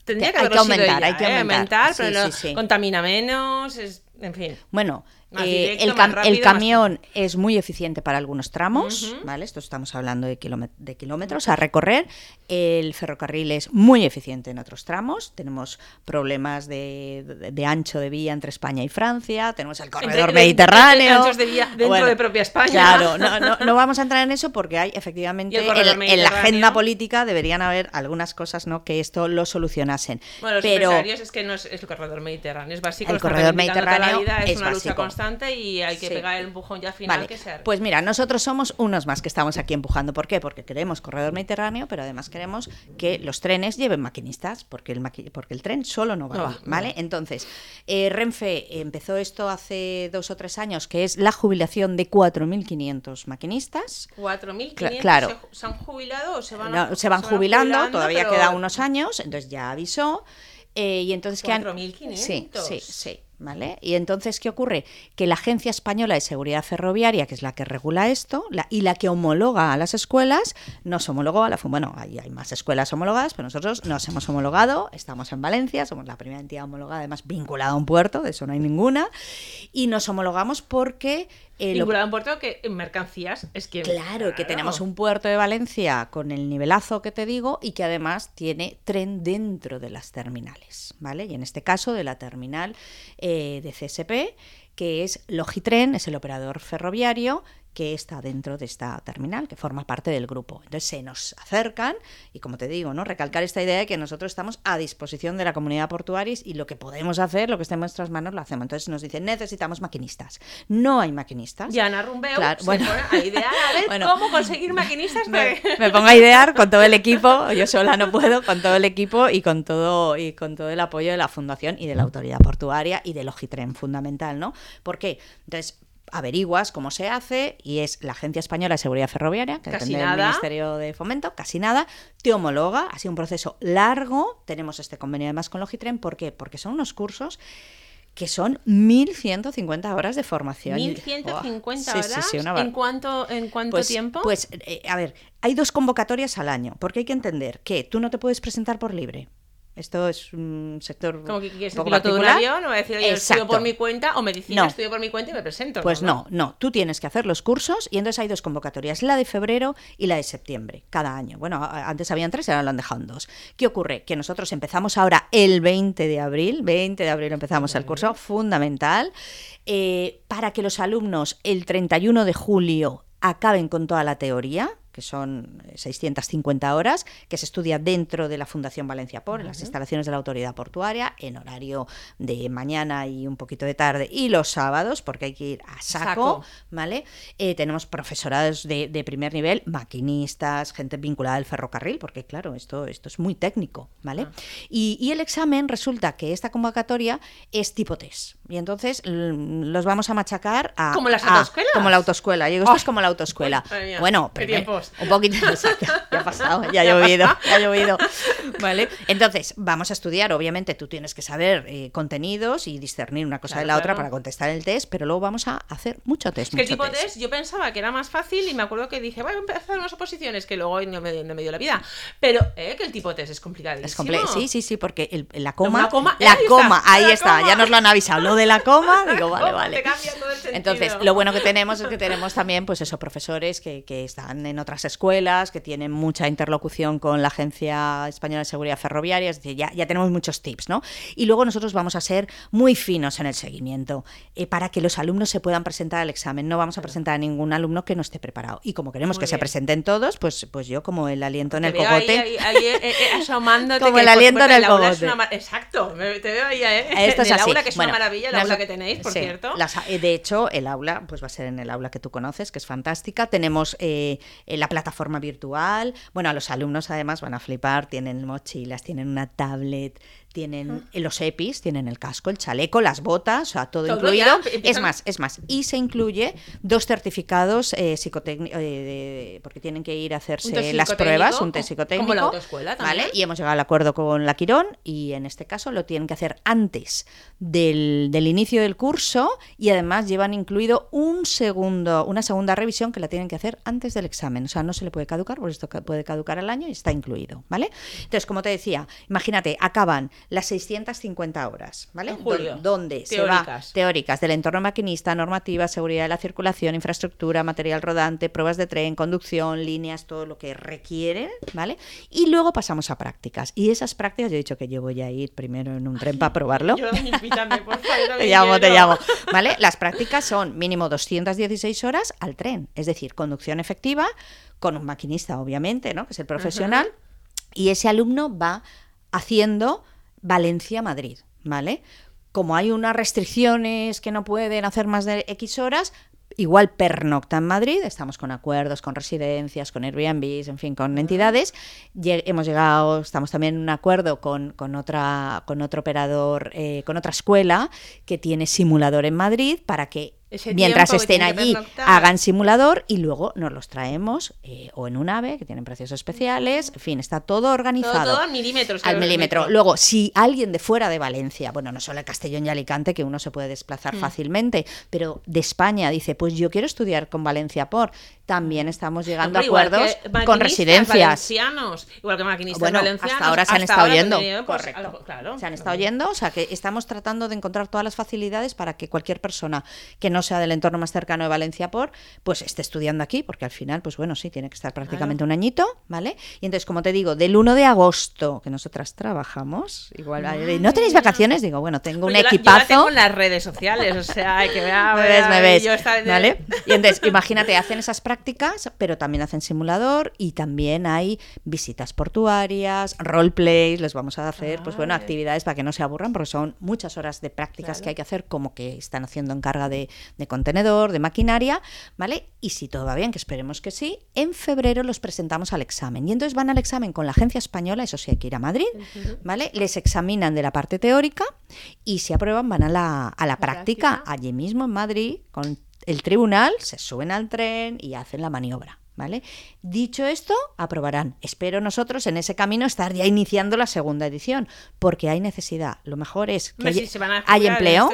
Tendría que Hay que aumentar, hay que ¿eh? aumentar. pero Sí, no- contamina menos, es- en fin. Bueno, Eh, el, más cam- rápido, el más- camión es muy eficiente para algunos tramos. ¿vale? Esto estamos hablando de, de kilómetros a recorrer. El ferrocarril es muy eficiente en otros tramos. Tenemos problemas de, de- de ancho de vía entre España y Francia. Tenemos el corredor mediterráneo. anchos de vía dentro de propia España. Claro, no, no- (laughs) no vamos a entrar en eso porque hay efectivamente el en, la agenda política deberían haber algunas cosas ¿no? que esto lo solucionasen. Bueno, los Pero es que no es, es el corredor mediterráneo, es básico. El corredor la mediterráneo vida, es, es una lucha básico. Constante y hay que Sí. pegar el empujón ya final Vale, que sea. pues mira, nosotros somos unos más que estamos aquí empujando. ¿Por qué? Porque queremos corredor mediterráneo, pero además queremos que los trenes lleven maquinistas, porque el, maqui- porque el tren solo no va, No no ¿vale? Entonces, eh, Renfe empezó esto hace dos o tres años, que es la jubilación de 4.500 maquinistas. 4.500 Cla- claro. se, se han jubilado o se van, No, a- se van jubilando, todavía pero- queda unos años, entonces ya avisó. Eh, y entonces ¿qué han- 4.500. Sí, sí, sí. ¿Vale? Y entonces, ¿qué ocurre? Que la Agencia Española de Seguridad Ferroviaria, que es la que regula esto, la- y la que homologa a las escuelas, nos homologó a la Bueno, ahí hay más escuelas homologadas, pero nosotros nos hemos homologado, estamos en Valencia, somos la primera entidad homologada, además vinculada a un puerto, de eso no hay ninguna, y nos homologamos porque... eh, Vinculado a un puerto que en mercancías es que. Claro, que tenemos un puerto de Valencia con el nivelazo que te digo y que además tiene tren dentro de las terminales, ¿vale? Y en este caso de la terminal eh, de CSP, que es Logitren, es el operador ferroviario que está dentro de esta terminal, que forma parte del grupo. Entonces se nos acercan y, como te digo, ¿no? recalcar esta idea de que nosotros estamos a disposición de la comunidad portuaria y lo que podemos hacer, lo que esté en nuestras manos, lo hacemos. Entonces nos dicen, necesitamos maquinistas. No hay maquinistas. Y Ana Rumbeu Claro, se bueno. pone a idear a ver (laughs) Bueno. cómo conseguir maquinistas me, pongo a idear con todo el equipo, yo sola no puedo, con todo el equipo y con todo y con todo el apoyo de la fundación y de la autoridad portuaria y del Logitren fundamental, ¿no? ¿Por qué? Entonces averiguas cómo se hace y es la Agencia Española de Seguridad Ferroviaria, que Casi depende del. Ministerio de Fomento, casi nada, te homologa, ha sido un proceso largo, tenemos este convenio además con Logitren, ¿por qué? Porque son unos cursos que son 1.150 horas de formación. 1150 Sí, horas. sí, sí, una bar- ¿En cuánto, en cuánto pues, tiempo? Pues, eh, a ver, hay dos convocatorias al año, porque hay que entender que tú no te puedes presentar por libre. Esto es un sector Como que quieres poco piloto de un avión, o decir, yo estudio por mi cuenta, o medicina, No. estudio por mi cuenta y me presento. Pues no, no, tú tienes que hacer los cursos y entonces hay dos convocatorias, la de febrero y la de septiembre, cada año. Bueno, antes habían tres y ahora lo han dejado en dos. ¿Qué ocurre? Que nosotros empezamos ahora el 20 de abril, 20 de abril empezamos el curso, fundamental, eh, para que los alumnos el 31 de julio acaben con toda la teoría que son eh, 650 horas, que se estudia dentro de la Fundación Valencia Por, en las instalaciones de la Autoridad Portuaria, en horario de mañana y un poquito de tarde, y los sábados, porque hay que ir a saco, Saco. ¿vale? Eh, tenemos profesorados de, de primer nivel, maquinistas, gente vinculada al ferrocarril, porque claro, esto, esto es muy técnico, ¿vale? Ah. Y, y el examen resulta que esta convocatoria es tipo test, y entonces los vamos a machacar a... ¿Como las a- autoescuelas? Como la autoescuela, yo digo, esto Oh. es como la autoescuela. Bueno, qué pero, tiempos. un poquito, (laughs) exacto, ya ha pasado, ya ha (laughs) llovido, ya ha llovido. ¿Vale? Entonces, vamos a estudiar, obviamente tú tienes que saber eh, contenidos y discernir una cosa Claro, de la otra para contestar el test, pero luego vamos a hacer mucho test. El mucho tipo test yo pensaba que era más fácil y me acuerdo que dije, voy a empezar a hacer unas oposiciones que luego no me, no me dio la vida. Pero, ¿eh? Que el tipo test es complicadísimo. Es comple- sí, sí, sí, porque el- la coma, la ahí está, coma, ahí está, ya nos lo han avisado, de la coma, (laughs) digo, vale, vale. Entonces, lo bueno que tenemos es que tenemos también, pues eso, profesores que, que están en otras escuelas, que tienen mucha interlocución con la Agencia Española de Seguridad Ferroviaria, es decir, ya, ya tenemos muchos tips, ¿no? Y luego nosotros vamos a ser muy finos en el seguimiento eh, para que los alumnos se puedan presentar al examen. No vamos a presentar a ningún alumno que no esté preparado. Y como queremos Muy que se presenten todos, pues, pues yo como el aliento en Te el cogote. Ahí, ahí, ahí, eh, eh, asomándote. (laughs) Como el por aliento en el cogote. una Exacto, me- te veo ahí, ¿eh? Esto es así. aula, que es Bueno, una maravilla, el las- aula que tenéis, por sí, cierto. las- de hecho, el aula pues va a ser en el aula que tú conoces, que es fantástica. Tenemos eh, eh, la plataforma virtual. Bueno, a los alumnos además van a flipar. Tienen mochilas, tienen una tablet, tienen eh, los EPIs, tienen el casco, el chaleco, las botas, o sea, todo, Todo incluido. ya, Es más, es más. Y se incluye dos certificados eh, psicotécnicos, porque tienen que ir a hacerse las pruebas, un test psicotécnico. como la autoescuela también. ¿vale? Y hemos llegado al acuerdo con la Quirón y en este caso lo tienen que hacer antes del, del inicio del curso y además llevan incluido un segundo, una segunda revisión que la tienen que hacer antes del examen. O sea, no se le puede caducar, porque esto puede caducar al año y está incluido, ¿vale? Entonces, como te decía, imagínate, acaban las 650 horas, ¿vale? En julio. Don- Donde se va Teóricas. teóricas del entorno maquinista, normativa, seguridad de la circulación, infraestructura, material rodante, pruebas de tren, conducción, líneas, todo lo que requieren, ¿vale? Y luego pasamos a prácticas. Y esas prácticas, yo he dicho que yo voy a ir primero en un tren para probarlo. Yo, invítame, por favor. (laughs) Te llamo, te llamo. ¿Vale? Las prácticas son mínimo 216 horas al tren, es decir, conducción efectiva, con un maquinista, obviamente, ¿no? Que es el profesional, y ese alumno va haciendo Valencia-Madrid, ¿vale? Como hay unas restricciones que no pueden hacer más de X horas, igual pernocta en Madrid, estamos con acuerdos con residencias, con Airbnb, en fin, con entidades. Hemos llegado, estamos también en un acuerdo con, con otra, con otro operador, eh, con otra escuela que tiene simulador en Madrid para que Ese mientras estén allí hagan simulador y luego nos los traemos eh, o en un ave, que tienen precios especiales, en fin, está todo organizado. Todo, todo al milímetro. Al milímetro. Luego, si alguien de fuera de Valencia, bueno, no solo el Castellón y Alicante, que uno se puede desplazar Mm. fácilmente, pero de España dice, pues yo quiero estudiar con Valencia por, también estamos llegando Hombre, a acuerdos con residencias. valencianos, igual que maquinistas Bueno, valencianos. hasta ahora se han estado ahora yendo. tenido, pues, Correcto. claro. Se han estado yendo, o sea que estamos tratando de encontrar todas las facilidades para que cualquier persona que no sea del entorno más cercano de Valencia por, pues esté estudiando aquí, porque al final, pues bueno, sí, tiene que estar prácticamente un añito, ¿vale? Y entonces, como te digo, del 1 de agosto, que nosotras trabajamos, igual, ¿no tenéis mía. vacaciones? Digo, bueno, tengo un Pues yo la- Yo la, equipazo. tengo en las redes sociales, o sea, hay que ver. (laughs) me ves, me ves. Yo ¿Vale? (laughs) Y entonces, imagínate, hacen esas prácticas, pero también hacen simulador y también hay visitas portuarias, roleplays, les vamos a hacer, pues bueno, actividades para que no se aburran, porque son muchas horas de prácticas Claro. que hay que hacer, como que están haciendo en carga de, de contenedor, de maquinaria, ¿vale? Y si todo va bien, que esperemos que sí, en febrero los presentamos al examen. Y entonces van al examen con la agencia española, eso sí hay que ir a Madrid, ¿vale? Les examinan de la parte teórica y si aprueban van a la, a la práctica, práctica. allí mismo en Madrid, con el tribunal, se suben al tren y hacen la maniobra. ¿Vale? Dicho esto, aprobarán. Espero nosotros en ese camino estar ya iniciando la segunda edición, porque hay necesidad. Lo mejor es que si se van a hay en empleo.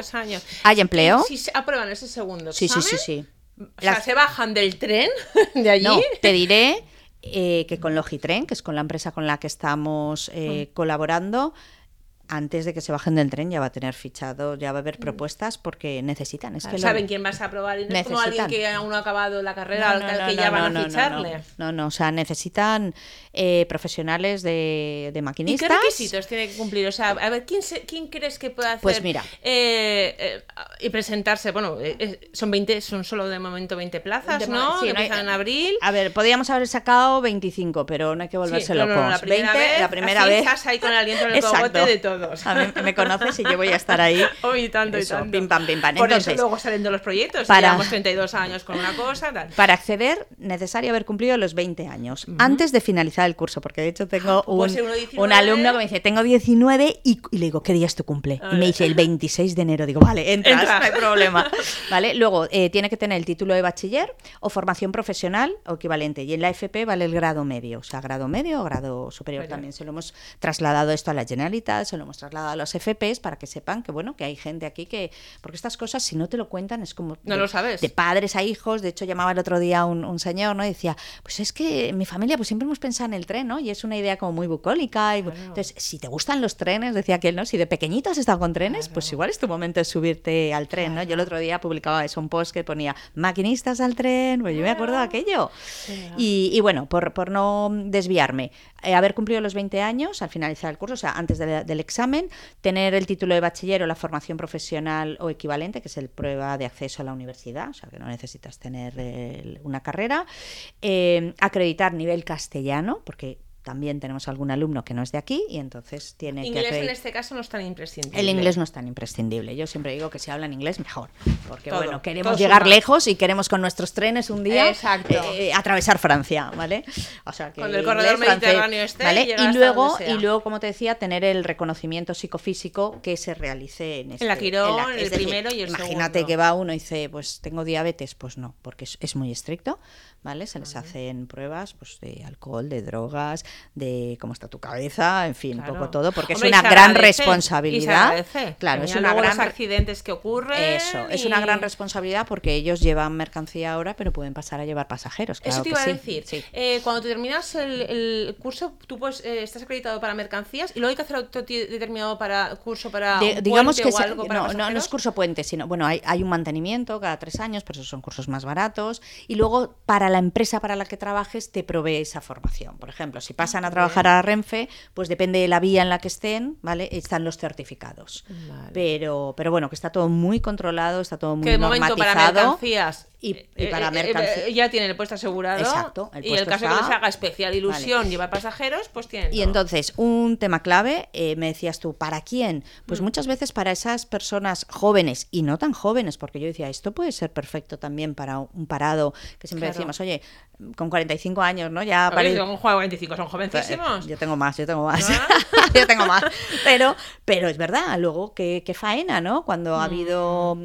Hay empleo. Si se aprueban ese segundo Sí, sí, sí, sí. O sea, Las- se bajan del tren (laughs) de allí. No, te diré eh, que con Logitren, que es con la empresa con la que estamos eh, colaborando, antes de que se bajen del tren ya va a tener fichado, ya va a haber propuestas porque necesitan. Es que lo- Saben quién vas a aprobar y no es como alguien que aún no ha acabado la carrera, No, no, no, que ya van a ficharle. No, no, o sea, necesitan eh, profesionales de, de ¿Y maquinistas. qué requisitos tiene que cumplir? O sea, a ver, ¿quién, se- quién crees que puede hacer? Pues mira. eh, eh, y presentarse, bueno, eh, eh, son 20, son solo de momento 20 plazas, ¿no? sí, no hay- empiezan en abril. A ver, podríamos haber sacado 25, pero no hay que volverse Sí, locos. la primera 20, vez, la primera vez. estás ahí con el aliento en el cogote de todos. A mí me conoces y yo voy a estar ahí. (laughs) Oh, y tanto, Eso, y tanto. pim, pam, pim, pam. Por Entonces, eso luego salen de los proyectos. para- Llevamos 32 años con una cosa, tal. Para acceder, necesario haber cumplido los 20 años antes de finalizar el curso, porque de hecho tengo Ah, puede un, ser uno 19. un alumno que me dice, tengo 19 y, y le digo, ¿qué día es tu cumple? Y me dice, el 26 de enero. Digo, vale, entras, Entras. no hay problema. (laughs) ¿Vale? Luego, eh, tiene que tener el título de bachiller o formación profesional o equivalente. Y en la FP vale el grado medio, o sea, grado medio o grado superior Superior. también. Se lo hemos trasladado esto a la Generalitat, se lo hemos trasladado a los FPs para que sepan que, bueno, que hay gente aquí que... Porque estas cosas, si no te lo cuentan, es como... No de- lo sabes. de padres a hijos. De hecho, llamaba el otro día un, un señor, ¿no? Y decía, pues es que en mi familia pues siempre hemos pensado en el tren, ¿no? Y es una idea como muy bucólica. Y, Entonces, si te gustan los trenes, decía aquel, ¿no? Si de pequeñito has estado con trenes, pues igual es tu momento de subirte al tren, ¿no? Yo el otro día publicaba eso, un post que ponía, maquinistas al tren, pues yo me acuerdo de aquello. Y, y bueno, por, por no desviarme, eh, haber cumplido los 20 años al finalizar el curso, o sea, antes de- del examen, tener el título de bachiller o la formación profesional o equivalente, que es el prueba de acceso a la universidad, o sea, que no necesitas tener una carrera, eh, acreditar nivel castellano, porque también tenemos algún alumno que no es de aquí y entonces tiene que Inglés en este caso no es tan imprescindible. El inglés no es tan imprescindible. Yo siempre digo que si hablan inglés, mejor. Porque, Todo, bueno, queremos llegar suma. lejos y queremos con nuestros trenes un día Exacto. eh, atravesar Francia, ¿vale? O sea, que Cuando el corredor inglés, francés, mediterráneo esté, ¿vale? llega Y hasta luego, y luego, como te decía, tener el reconocimiento psicofísico que se realice en, este, la Quirón, es el primero y el Imagínate segundo. que va uno y dice, pues tengo diabetes, pues no, porque es, es muy estricto, ¿vale? Se les hacen pruebas pues de alcohol, de drogas, de cómo está tu cabeza, en fin, un poco todo, porque Hombre, es una gran agradece, responsabilidad. Claro, es una gran los accidentes que ocurren. eso, es una gran responsabilidad porque ellos llevan mercancía ahora, pero pueden pasar a llevar pasajeros. Claro Eso te que iba a decir. sí. Eh, cuando tú terminas el, el curso, tú pues, eh, estás acreditado para mercancías y luego hay que hacer otro determinado para curso para De- un digamos que o algo para no, no, no es curso puente, sino bueno, hay, hay un mantenimiento cada tres años, pero esos son cursos más baratos. Y luego para la empresa para la que trabajes te provee esa formación. Por ejemplo, si pasan a trabajar a Renfe, pues depende de la vía en la que estén, ¿vale? Están los certificados. Vale. Pero, pero bueno, que está todo muy controlado, está todo muy que de momento para mercancías y- y eh, para eh, eh, mercancía- ya tienen el puesto asegurado Exacto, el y el caso que está- les haga especial ilusión llevar pasajeros pues tienen Y entonces, un tema clave, eh, me decías tú, ¿para quién? Pues Mm. muchas veces para esas personas jóvenes y no tan jóvenes, porque yo decía, esto puede ser perfecto también para un parado, que siempre Claro. decimos, oye, con 45 años, ¿no? Ya A ver, pare- son un juego de 25 son jovencísimos yo tengo más, yo tengo más. Ah. (laughs) yo tengo más. Pero, pero es verdad, luego qué, qué faena, ¿no? Cuando ha habido.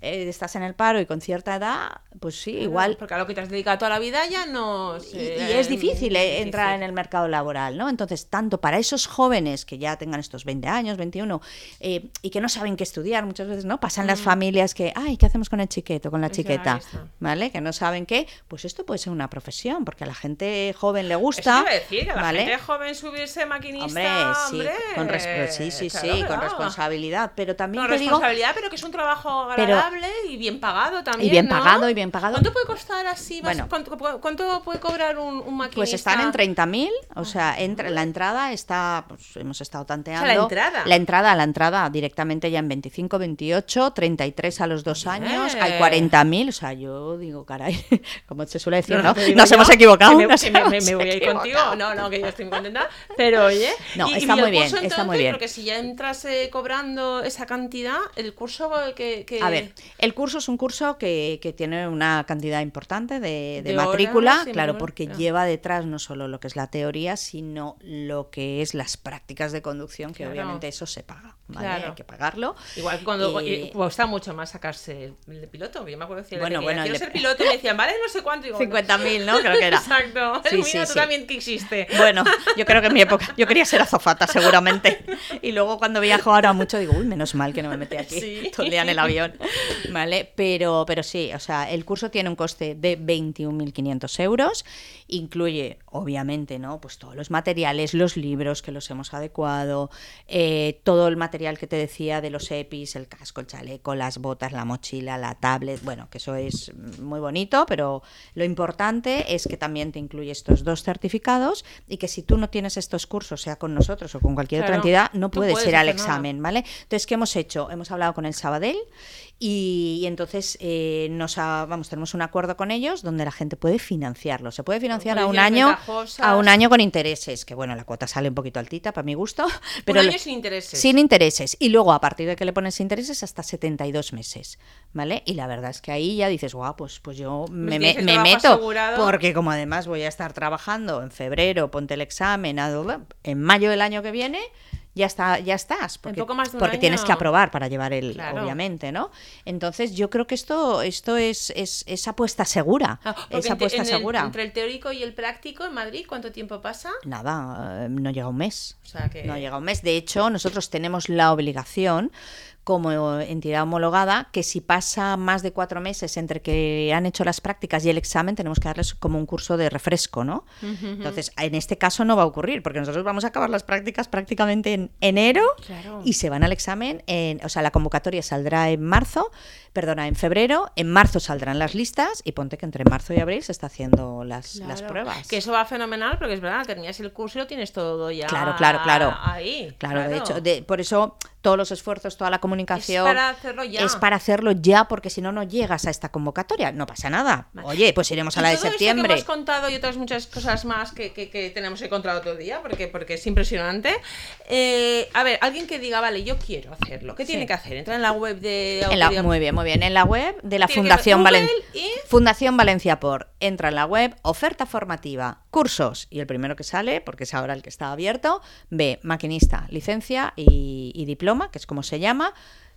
Eh, estás en el paro y con cierta edad, pues sí, igual. porque a lo que te has dedicado toda la vida ya no Y, es eh, difícil eh, entrar en el mercado laboral, ¿no? Entonces, tanto para esos jóvenes que ya tengan estos 20 años, 21, eh, y que no saben qué estudiar, muchas veces, ¿no? Pasan las familias que, ay, ¿qué hacemos con el chiqueto, con la chiqueta? ¿Vale? Que no saben qué, pues esto puede ser una profesión, porque a la gente joven le Eso gusta. a decir, a la ¿vale? gente joven subirse maquinista, Hombre, sí, hombre, con sí, sí, claro, sí, con responsabilidad, pero también Con te digo, responsabilidad, pero que es un trabajo Pero- y bien pagado también. Y bien ¿no? pagado, y bien pagado. ¿Cuánto puede costar así? Bueno. ¿cuánto, cuánto puede cobrar un, un maquinista? Pues están en 30.000, o sea, entra, la entrada está, pues hemos estado tanteando. O sea, la entrada. La entrada, la entrada directamente ya en 25, 28, 33 a los dos años, hay Eh. 40.000, o sea, yo digo, caray, (laughs) como se suele decir, No, Nos yo hemos equivocado. me, nos que me- me- hemos me voy a ir contigo. No, no, que yo estoy muy contenta. Pero oye, No, y- y está muy bien, curso, está muy entonces, bien. Porque si ya entras eh, cobrando esa cantidad, el curso que. que- A ver, el curso es un curso que, que tiene una cantidad importante de, de De matrícula, horas claro, porque claro. lleva detrás no solo lo que es la teoría, sino lo que es las prácticas de conducción, que Claro. obviamente eso se paga, ¿vale? Claro. Hay que pagarlo. Igual que cuando y cuesta mucho más sacarse el de piloto. Yo me acuerdo que decía, Bueno, bueno, quiero de- ser piloto y me decían, vale, no sé cuánto. Y digo, 50.000, ¿no? Creo que era. (laughs) Exacto. Sí, Mira, sí, tú sí. también que existe. Bueno, yo creo que en mi época, yo quería ser azafata (laughs) seguramente. Y luego cuando viajo ahora mucho digo, uy, menos mal que no me metí aquí Sí. todo el día en el avión. ¿Vale? Pero, pero sí, o sea, el curso tiene un coste de 21.500 euros, incluye, obviamente, ¿no? Pues todos los materiales, los libros que los hemos adecuado, eh, todo el material que te decía de los EPIs, el casco, el chaleco, las botas, la mochila, la tablet, bueno, que eso es muy bonito, pero lo importante es que también te incluye estos dos certificados y que si tú no tienes estos cursos, sea con nosotros o con cualquier otra entidad, no puedes, puedes ir al nada. examen, ¿vale? Entonces, ¿qué hemos hecho? Hemos hablado con el Sabadell y, y entonces eh, nos ha- vamos, tenemos un acuerdo con ellos donde la gente puede financiarlo. Se puede financiar a un año, ventajosas. a un año con intereses, que bueno, la cuota sale un poquito altita para mi gusto, (laughs) pero un año sin intereses. sin intereses. Y luego, a partir de que le pones intereses, hasta 72 meses. ¿Vale? Y la verdad es que ahí ya dices, guau, pues, pues yo me, tienes me- meto. asegurado. Porque como además voy a estar trabajando en febrero, ponte el examen, en mayo del año que viene. Ya, está, ya estás, porque, poco más tienes que aprobar para llevar el, Claro. obviamente, ¿no? Entonces yo creo que esto, esto es, es, es apuesta segura, Ah, es apuesta en el- segura. entre el teórico y el práctico en Madrid, ¿cuánto tiempo pasa? Nada, eh, no llega un mes. O sea que... No llega un mes. De hecho, nosotros tenemos la obligación como entidad homologada que si pasa más de cuatro meses entre que han hecho las prácticas y el examen, tenemos que darles como un curso de refresco, ¿no? Entonces, en este caso no va a ocurrir, porque nosotros vamos a acabar las prácticas prácticamente en enero Claro. y se van al examen, en, o sea, la convocatoria saldrá en marzo, perdona, en febrero, en marzo saldrán las listas y ponte que entre marzo y abril se está haciendo las, las pruebas. Que eso va fenomenal, porque es verdad, terminas el curso y lo tienes todo ya Claro, claro, claro. ahí. Claro, de hecho, de- por eso todos los esfuerzos, toda la comunicación. Es para hacerlo ya. es para hacerlo ya, porque si no, no llegas a esta convocatoria. No pasa nada. Vale. Oye, pues iremos a la de todo esto septiembre. que hemos contado y otras muchas cosas más que, que- que tenemos que contar otro día, porque, porque es impresionante. Eh, a ver, alguien que diga, vale, yo quiero hacerlo. ¿Qué tiene que hacer? Entra en la web de En la- muy bien, muy bien. En la web de la Fundación Valencia. y- Fundación Valencia por. Entra en la web, oferta formativa, cursos. Y el primero que sale, porque es ahora el que está abierto, ve maquinista, licencia y, y diploma, que es como se llama,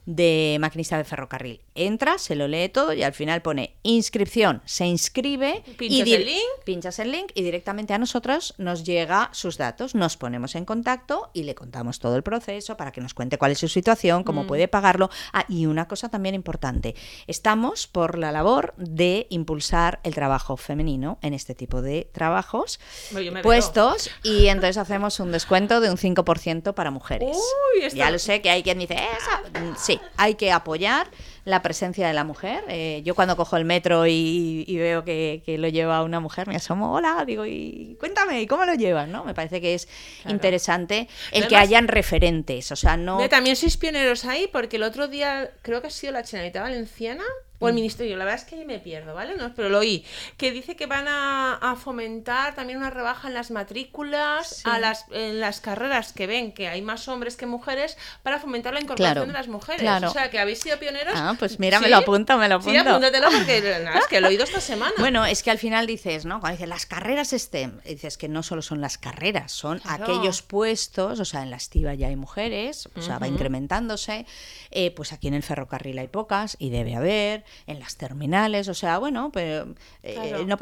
de maquinista de ferrocarril. Entra, se lo lee todo y al final pone inscripción, se inscribe y Pinchas dir- el link. pinchas el link y directamente a nosotros nos llega sus datos, nos ponemos en contacto y le contamos todo el proceso para que nos cuente cuál es su situación, Mm. cómo puede pagarlo. Ah, y una cosa también importante, estamos por la labor de impulsar el trabajo femenino en este tipo de trabajos veo. puestos y entonces hacemos un descuento de un 5% para mujeres. Uy, Ya lo sé que hay quien dice. Mm, sí, hay que apoyar la presencia de la mujer. Eh, yo cuando cojo el metro y, y veo que, que lo lleva una mujer, me asomo, hola, digo, y cuéntame, ¿y cómo lo llevas? ¿no? Me parece que es Claro. interesante el que hayan referentes, o sea, no... También sois pioneros ahí, porque el otro día creo que ha sido la Generalitat Valenciana o Mm. el Ministerio, la verdad es que ahí me pierdo, ¿vale? No, pero lo oí, que dice que van a, a fomentar también una rebaja en las matrículas, Sí. a las, en las carreras que ven que hay más hombres que mujeres, para fomentar la incorporación Claro, de las mujeres. claro. O sea, que habéis sido pioneros. Ah, pues mira, me ¿Sí? lo apunto, me lo Sí, apunto. apúntatelo porque nada, es que lo he oído esta semana. (laughs) Bueno, es que al final dices, ¿no? Cuando dices las carreras STEM, dices que no solo son las carreras, son Claro. aquellos puestos, o sea, en la estiva ya hay mujeres, o sea, va incrementándose, eh, pues aquí en el ferrocarril hay pocas y debe haber, en las terminales, o sea, bueno, pero eh, no-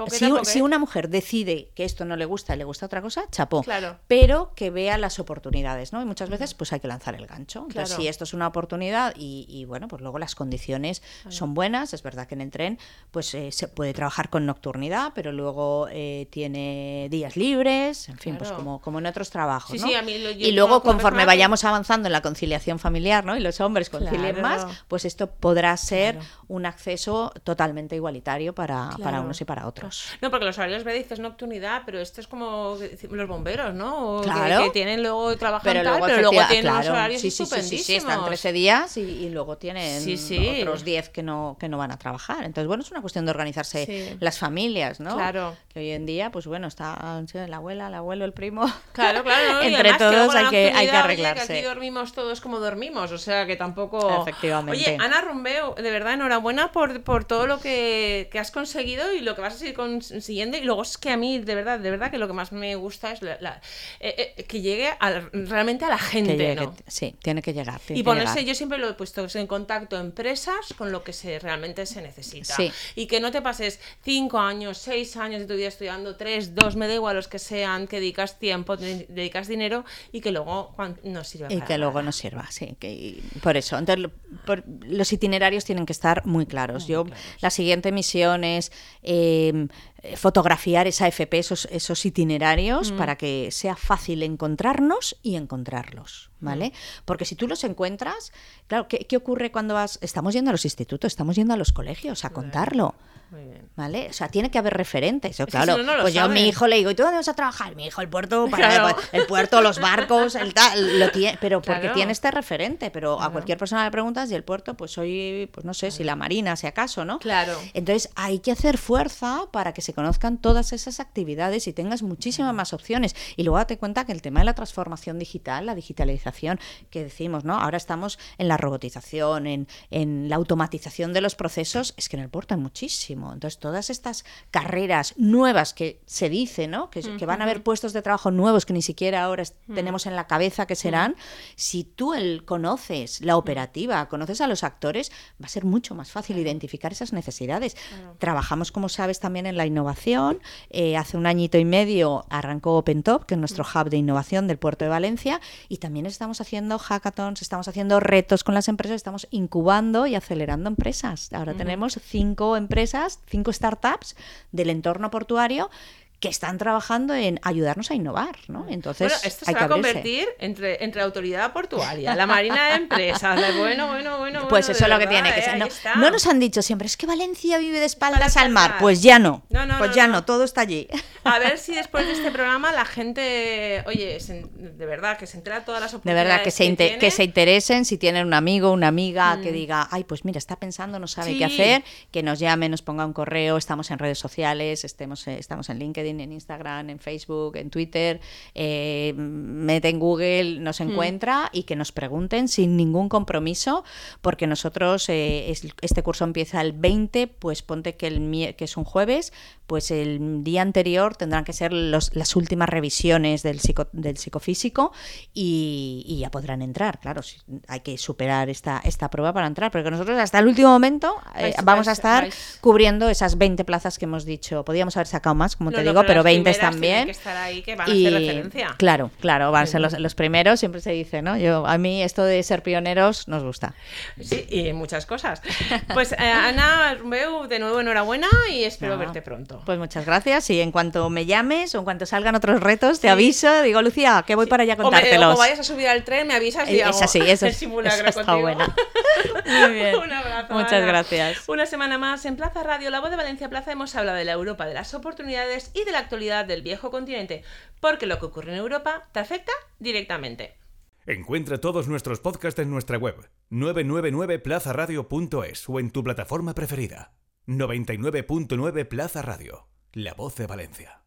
si, una mujer decide que esto no le gusta y le gusta otra cosa, chapó, Claro. pero que vea las oportunidades, ¿no? Y muchas veces pues hay que lanzar el gancho. Entonces, Claro. si esto es una oportunidad y, y, bueno, pues luego las condiciones son buenas, es verdad que en el tren pues eh, se puede trabajar con nocturnidad, pero luego eh, tiene días libres, en fin, pues como, como en otros trabajos. Sí, ¿no? sí, a mí lo- yo y luego una conforme vayamos avanzando en la conciliación familiar, ¿no? Y los hombres concilien más, pues esto podrá ser Claro. Acceso totalmente igualitario para, para unos y para otros. No, porque los horarios ve dices nocturnidad, pero esto es como los bomberos, ¿no? O Claro. Que, tienen luego trabajan Pero tal, luego, pero luego efectiva- tienen unos claro, horarios sí, sí, están 13 días y, y luego tienen Sí, sí. otros 10 que no, que no van a trabajar. Entonces, bueno, es una cuestión de organizarse las familias, ¿no? Claro. Que hoy en día, pues bueno, está la abuela, el abuelo, el primo. Claro, claro. (laughs) Entre que todos hay que, hay que nocturnidad, oye, arreglarse. que aquí dormimos todos como dormimos, o sea que tampoco. Efectivamente. Oye, Ana Rumbeu, de verdad, enhorabuena enhorabuena por, por todo lo que, que has conseguido y lo que vas a seguir consiguiendo. Y luego es que a mí, de verdad, de verdad, que lo que más me gusta es la- la- eh, eh, que llegue a- realmente a la gente, llegue- ¿no? Sí, tiene que llegar. tiene Y ponerse, llegar. yo siempre lo he puesto en contacto empresas con lo que se realmente se necesita. Sí. Y que no te pases cinco años, seis años de tu vida estudiando, tres, dos, me da igual los que sean, que dedicas tiempo, de- dedicas dinero y que luego no sirve Y para que luego nos sirva, sí. Que, por eso. Entonces, por- los itinerarios tienen que estar muy claros. Yo, la siguiente misión es eh, eh, fotografiar esa FP, esos, esos itinerarios, para que sea fácil encontrarnos y encontrarlos, ¿vale? Porque si tú los encuentras, claro, ¿qué, qué ocurre cuando vas? Estamos yendo a los institutos, estamos yendo a los colegios a contarlo. Muy bien. ¿Vale? O sea, tiene que haber referentes. Claro, si no, no lo pues yo a mi hijo le digo, ¿y tú dónde vas a trabajar? Mi hijo, el puerto, (laughs) para Claro. el puerto, los barcos, el tal, lo tiene, pero porque tiene este referente, pero a cualquier persona le preguntas y el puerto, pues soy, pues no sé, si la marina, si acaso, ¿no? Claro. Entonces hay que hacer fuerza para que se conozcan todas esas actividades y tengas muchísimas más opciones. Y luego date cuenta que el tema de la transformación digital, la digitalización que decimos, ¿no? Ahora estamos en la robotización, en, en la automatización de los procesos, es que en el puerto hay muchísimo. Entonces todas estas carreras nuevas que se dice, ¿no? Que, que van a haber puestos de trabajo nuevos que ni siquiera ahora es- tenemos en la cabeza que serán, si tú el conoces la operativa, conoces a los actores, va a ser mucho más fácil identificar esas necesidades. Trabajamos, como sabes, también en la innovación. Eh, hace un añito y medio arrancó OpenTop, que es nuestro hub de innovación del puerto de Valencia, y también estamos haciendo hackathons, estamos haciendo retos con las empresas, estamos incubando y acelerando empresas. Ahora tenemos cinco empresas, cinco startups del entorno portuario que están trabajando en ayudarnos a innovar, ¿no? Entonces, bueno, esto se hay va que a convertir entre, entre autoridad portuaria, la marina de empresas, bueno, bueno, bueno. Pues bueno, eso es de lo que tiene que ¿eh? ser. No, nos han dicho siempre, es que Valencia vive de espaldas al mar. Pues ya no. No, no, pues ya no. todo está allí. A (laughs) ver si después de este programa la gente, oye, se- de verdad, que se entera de todas las De oportunidades verdad, que se, tiene. que se interesen, si tienen un amigo, una amiga que diga, ay, pues mira, está pensando, no sabe qué Mm. Hacer, que nos llame, nos ponga un correo, estamos en redes sociales, estemos, eh, estamos en LinkedIn, en Instagram, en Facebook, en Twitter, eh, mete en Google, nos encuentra y que nos pregunten sin ningún compromiso, porque nosotros, eh, es- este curso empieza el 20, pues ponte que, el, que es un jueves, pues el día anterior tendrán que ser los- las últimas revisiones del, psico, del psicofísico y, y ya podrán entrar. Claro, si- hay que superar esta, esta prueba para entrar, porque nosotros hasta el último momento eh, Vais- vamos a estar vais. cubriendo esas 20 plazas que hemos dicho. Podíamos haber sacado más, como te no, digo, pero las 20 primeras también. tienen que estar ahí, que van a Y, hacer referencia. Claro, claro, van a ser los, los primeros, siempre se dice, ¿no? Yo, a mí esto de ser pioneros nos gusta. Sí, y muchas cosas. Pues eh, Ana Rumbeu, de nuevo enhorabuena y espero No. verte pronto. Pues muchas gracias y en cuanto me llames o en cuanto salgan otros retos, te aviso, digo, Lucía, que voy para allá a O, me, o contártelos. vayas a subir al tren, me avisas y Eh, hago esa sí, esa (laughs) el sí, simulacro está contigo. buena. (laughs) Muy bien. Un abrazo. Muchas Ana. gracias. Una semana más en Plaza Radio, La Voz de Valencia Plaza, hemos hablado de la Europa, de las oportunidades y de la actualidad del viejo continente, porque lo que ocurre en Europa te afecta directamente. Encuentra todos nuestros podcasts en nuestra web 999plazaradio.es o en tu plataforma preferida. 99.9 Plaza Radio, la voz de Valencia.